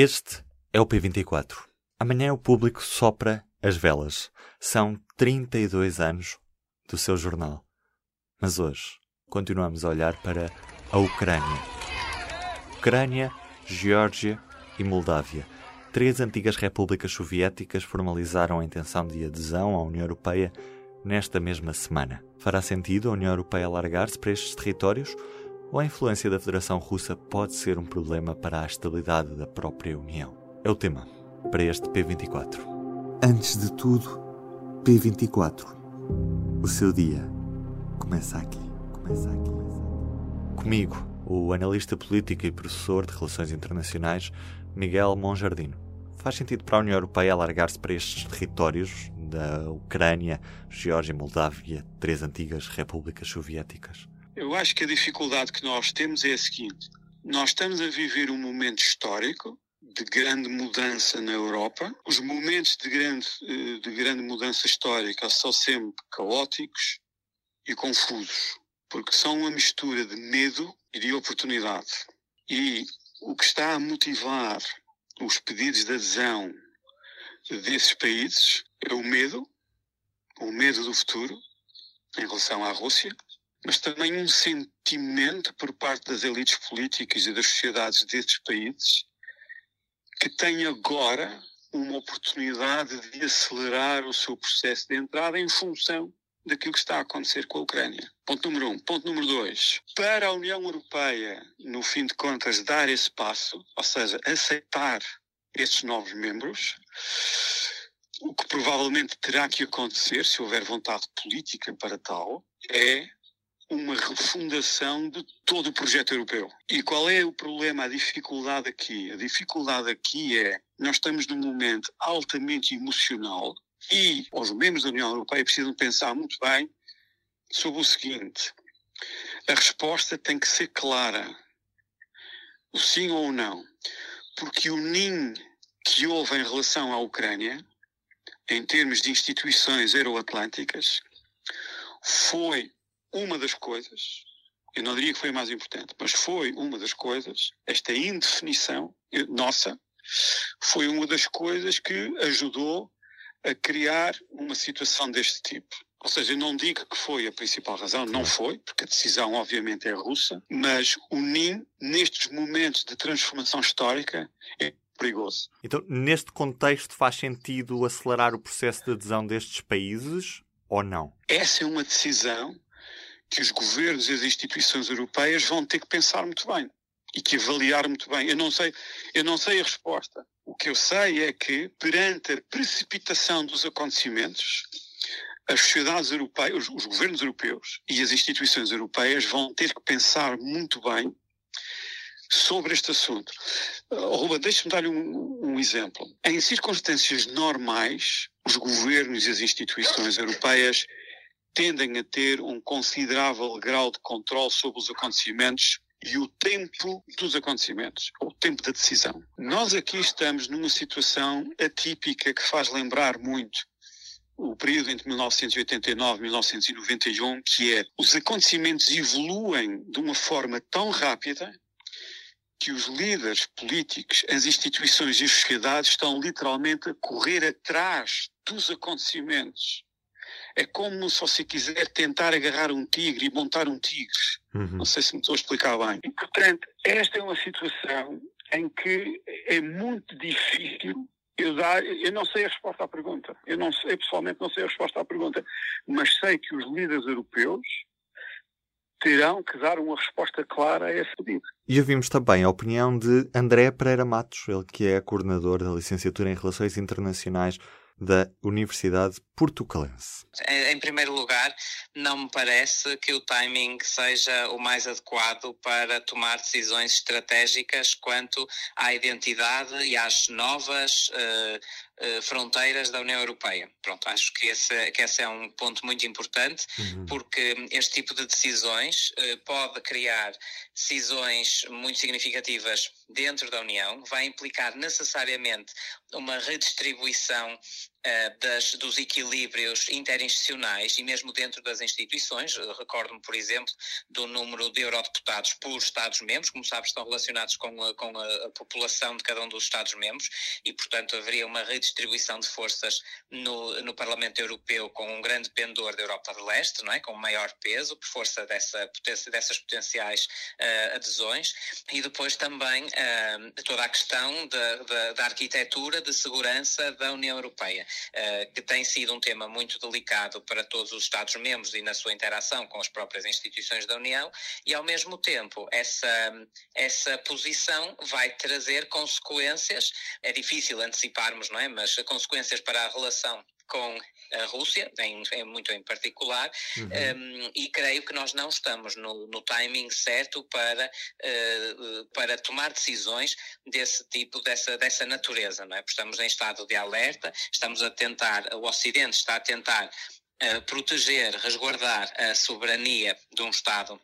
Este é o P24. Amanhã o público sopra as velas. São 32 anos do seu jornal. Mas hoje continuamos a olhar para a Ucrânia. Ucrânia, Geórgia e Moldávia. Três antigas repúblicas soviéticas formalizaram a intenção de adesão à União Europeia nesta mesma semana. Fará sentido a União Europeia alargar-se para estes territórios? Ou a influência da Federação Russa pode ser um problema para a estabilidade da própria União? É o tema para este P24. Antes de tudo, P24. O seu dia começa aqui. Começa aqui. Começa aqui. Comigo, o analista político e professor de Relações Internacionais, Miguel Monjardino. Faz sentido para a União Europeia alargar-se para estes territórios da Ucrânia, Geórgia e Moldávia, três antigas repúblicas soviéticas? Eu acho que a dificuldade que nós temos é a seguinte: nós estamos a viver um momento histórico de grande mudança na Europa. Os momentos de grande, eh, de grande mudança histórica são sempre caóticos e confusos, porque são uma mistura de medo e de oportunidade. E o que está a motivar os pedidos de adesão desses países é o medo, o medo do futuro em relação à Rússia, mas também um sentimento por parte das elites políticas e das sociedades desses países que têm agora uma oportunidade de acelerar o seu processo de entrada em função daquilo que está a acontecer com a Ucrânia. Ponto número um. Ponto número dois. Para a União Europeia, no fim de contas, dar esse passo, ou seja, aceitar estes novos membros, o que provavelmente terá que acontecer, se houver vontade política para tal, é uma refundação de todo o projeto europeu. E qual é o problema, a dificuldade aqui? A dificuldade aqui é nós estamos num momento altamente emocional e os membros da União Europeia precisam pensar muito bem sobre o seguinte: a resposta tem que ser clara, o sim ou o não, porque o NIM que houve em relação à Ucrânia, em termos de instituições euroatlânticas, foi uma das coisas, eu não diria que foi a mais importante, mas foi uma das coisas, esta indefinição nossa, foi uma das coisas que ajudou a criar uma situação deste tipo. Ou seja, eu não digo que foi a principal razão, não foi, porque a decisão obviamente é russa, mas o NIM, nestes momentos de transformação histórica, é perigoso. Então, neste contexto, faz sentido acelerar o processo de adesão destes países ou não? Essa é uma decisão que os governos e as instituições europeias vão ter que pensar muito bem e que avaliar muito bem. Eu não sei, eu não sei a resposta. O que eu sei é que perante a precipitação dos acontecimentos, as sociedades europeias, os, os governos europeus e as instituições europeias vão ter que pensar muito bem sobre este assunto. Uh, Ruba, deixe-me dar-lhe um, um, exemplo. Em circunstâncias normais, os governos e as instituições europeias tendem a ter um considerável grau de controle sobre os acontecimentos e o tempo dos acontecimentos, o tempo da decisão. Nós aqui estamos numa situação atípica que faz lembrar muito o período entre 1989 e 1991, que é os acontecimentos evoluem de uma forma tão rápida que os líderes políticos, as instituições e as sociedades estão literalmente a correr atrás dos acontecimentos. É como se você quiser tentar agarrar um tigre e montar um tigre. Uhum. Não sei se me estou a explicar bem. E, portanto, esta é uma situação em que é muito difícil eu dar. Eu não sei a resposta à pergunta. Eu, não sei, eu pessoalmente não sei a resposta à pergunta. Mas sei que os líderes europeus terão que dar uma resposta clara a esse pedido. E ouvimos também a opinião de André Pereira Matos, ele que é coordenador da licenciatura em Relações Internacionais da Universidade Portucalense. Em primeiro lugar, não me parece que o timing seja o mais adequado para tomar decisões estratégicas quanto à identidade e às novas uh, uh, fronteiras da União Europeia. Pronto, acho que esse, que esse é um ponto muito importante, uhum. porque este tipo de decisões uh, pode criar decisões muito significativas dentro da União, vai implicar necessariamente uma redistribuição eh, das, dos equilíbrios interinstitucionais e mesmo dentro das instituições. Recordo-me, por exemplo, do número de eurodeputados por Estados-membros, como sabes, estão relacionados com a, com a população de cada um dos Estados-membros e, portanto, haveria uma redistribuição de forças no, no Parlamento Europeu com um grande pendor da Europa de Leste, não é? com maior peso, por força dessa, dessas potenciais uh, adesões, e depois também uh, toda a questão da, da, da arquitetura de segurança da União Europeia. Eh, que tem sido um tema muito delicado para todos os Estados-membros e na sua interação com as próprias instituições da União, e ao mesmo tempo essa, essa posição vai trazer consequências, é difícil anteciparmos, não é? Mas consequências para a relação com a Rússia, em, em muito em particular, uhum. um, e creio que nós não estamos no, no timing certo para, uh, para tomar decisões desse tipo, dessa, dessa natureza, não é? Porque estamos em estado de alerta, estamos a tentar, o Ocidente está a tentar uh, proteger, resguardar a soberania de um Estado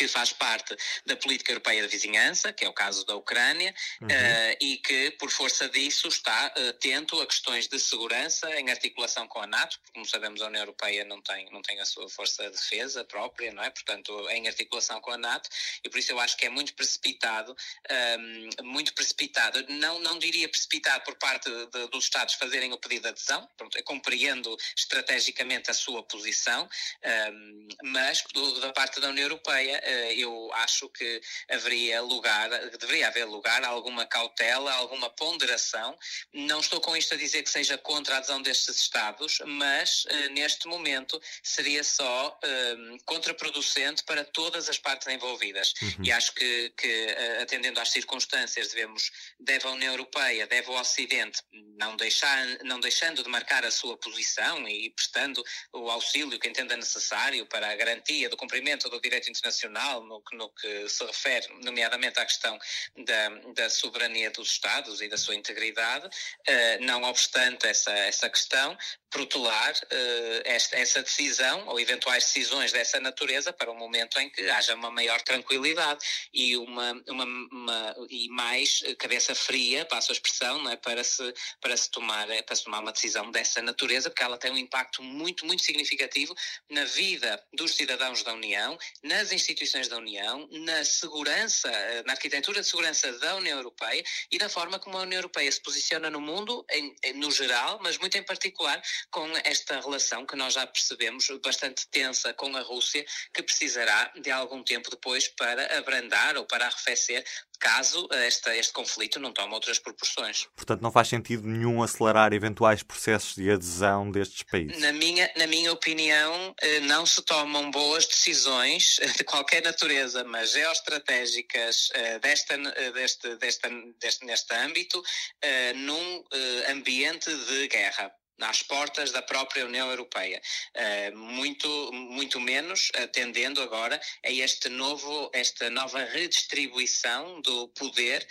que faz parte da política europeia de vizinhança, que é o caso da Ucrânia, uhum. uh, e que, por força disso, está atento a questões de segurança em articulação com a NATO, porque, como sabemos, a União Europeia não tem, não tem a sua força de defesa própria, não é? Portanto, em articulação com a NATO, e por isso eu acho que é muito precipitado, um, ehm, muito precipitado, não, não diria precipitado por parte de, dos Estados fazerem o pedido de adesão, pronto, eu compreendo estrategicamente a sua posição, um, ehm, mas do, da parte da União Europeia eh, eu acho que haveria lugar, deveria haver lugar a alguma cautela, alguma ponderação. Não estou com isto a dizer que seja contra a adesão destes Estados, mas eh, neste momento seria só um, contraproducente para todas as partes envolvidas. Uhum. E acho que, que, eh, atendendo às circunstâncias, devemos, deve a União Europeia, deve o Ocidente, não, deixar, não deixando de marcar a sua posição e prestando o auxílio que entenda necessário para a garantia do cumprimento do direito internacional no no que se refere, nomeadamente à questão da, da soberania dos Estados e da sua integridade, uh, não obstante essa, essa questão, protelar uh, esta, essa decisão ou eventuais decisões dessa natureza para um momento em que haja uma maior tranquilidade e uma, uma, uma e mais cabeça fria, passo a expressão, não é? para, se, para, se tomar, eh, para se tomar uma decisão dessa natureza, porque ela tem um impacto muito, muito significativo na vida dos cidadãos da União, nas instituições da União, na segurança, eh, na arquitetura de segurança da União Europeia e da forma como a União Europeia se posiciona no mundo, em, no geral, mas muito em particular com esta relação que nós já percebemos bastante tensa com a Rússia, que precisará de algum tempo depois para abrandar ou para arrefecer caso esta, este conflito não tome outras proporções. Portanto, não faz sentido nenhum acelerar eventuais processos de adesão destes países? Na minha, na minha opinião, eh, não se tomam boas decisões de qualquer natureza, mas geoestratégicas eh, desta, eh, deste, desta, deste, neste âmbito, num ambiente de guerra às portas da própria União Europeia. Uh, muito, muito menos atendendo agora a este novo, esta nova redistribuição do poder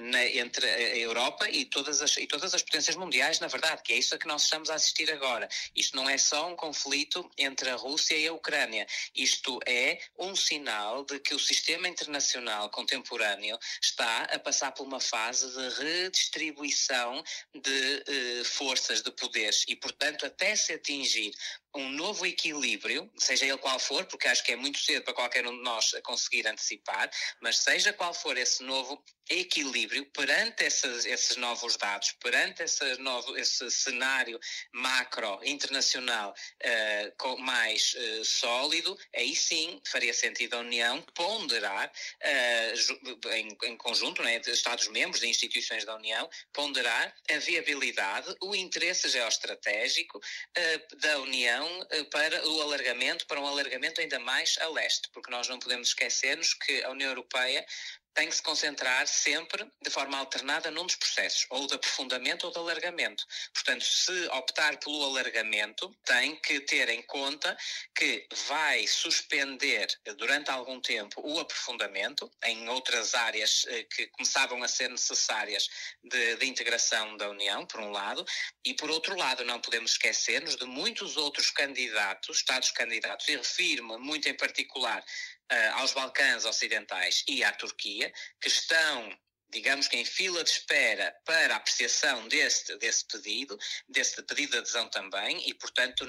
na, entre a Europa e todas, as, e todas as potências mundiais, na verdade, que é isso a que nós estamos a assistir agora. Isto não é só um conflito entre a Rússia e a Ucrânia. Isto é um sinal de que o sistema internacional contemporâneo está a passar por uma fase de redistribuição de uh, forças de poder e, portanto, até se atingir um novo equilíbrio, seja ele qual for, porque acho que é muito cedo para qualquer um de nós conseguir antecipar, mas seja qual for esse novo equilíbrio perante esses, esses novos dados, perante esse, novo, esse cenário macro internacional uh, mais uh, sólido, aí sim faria sentido a União ponderar uh, em, em, conjunto, né, Estados-membros, de instituições da União, ponderar a viabilidade, o interesse geoestratégico da União para o alargamento, para um alargamento ainda mais a leste, porque nós não podemos esquecer-nos que a União Europeia tem que se concentrar sempre de forma alternada num dos processos, ou de aprofundamento ou de alargamento. Portanto, se optar pelo alargamento, tem que ter em conta que vai suspender durante algum tempo o aprofundamento em outras áreas eh, que começavam a ser necessárias de, de integração da União, por um lado, e por outro lado, não podemos esquecer-nos de muitos outros candidatos, Estados candidatos, e refiro-me muito em particular aos Balcãs Ocidentais e à Turquia, que estão digamos que em fila de espera para a apreciação deste, desse pedido, desse pedido de adesão também, e, portanto,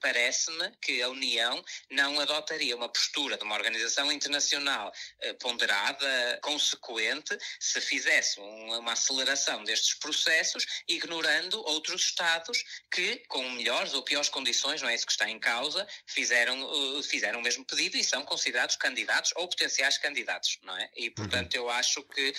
parece-me que a União não adotaria uma postura de uma organização internacional eh, ponderada, consequente, se fizesse um, uma aceleração destes processos, ignorando outros Estados que, com melhores ou piores condições, não é isso que está em causa, fizeram, uh, fizeram o mesmo pedido e são considerados candidatos ou potenciais candidatos, não é? E, portanto, uhum. eu acho que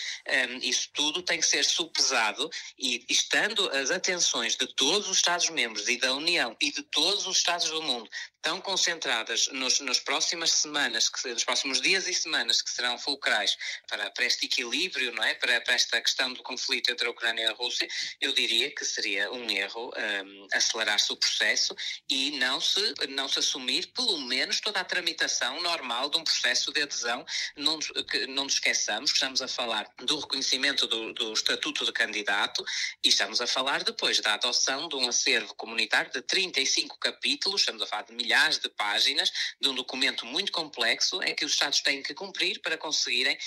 um, isso tudo tem que ser supesado e estando as atenções de todos os Estados-membros e da União e de todos os Estados do mundo tão concentradas nos, nas próximas semanas, que, nos próximos dias e semanas que serão fulcrais para, para este equilíbrio, não é? Para, para, esta questão do conflito entre a Ucrânia e a Rússia, eu diria que seria um erro um, acelerar-se o processo e não se, não se assumir, pelo menos, toda a tramitação normal de um processo de adesão. Não, que, não nos esqueçamos que estamos a falar do reconhecimento do, do estatuto de candidato e estamos a falar depois da adoção de um acervo comunitário de 35 capítulos, estamos a falar de milhares de páginas de um documento muito complexo em que os Estados têm que cumprir para conseguirem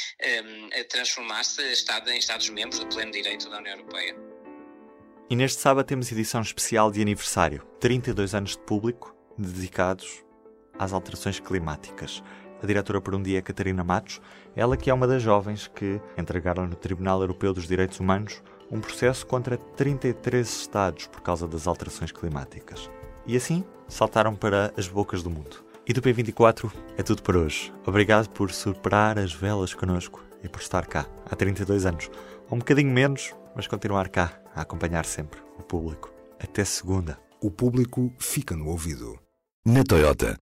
um, transformar-se em Estados-membros do pleno direito da União Europeia. E neste sábado temos edição especial de aniversário, 32 anos de público dedicados às alterações climáticas. A diretora por um dia é Catarina Matos, ela que é uma das jovens que entregaram no Tribunal Europeu dos Direitos Humanos um processo contra 33 Estados por causa das alterações climáticas. E assim saltaram para as bocas do mundo. E do P24 é tudo por hoje. Obrigado por superar as velas connosco e por estar cá há 32 anos. Um bocadinho menos, mas continuar cá a acompanhar sempre o público. Até segunda. O público fica no ouvido. Na Toyota,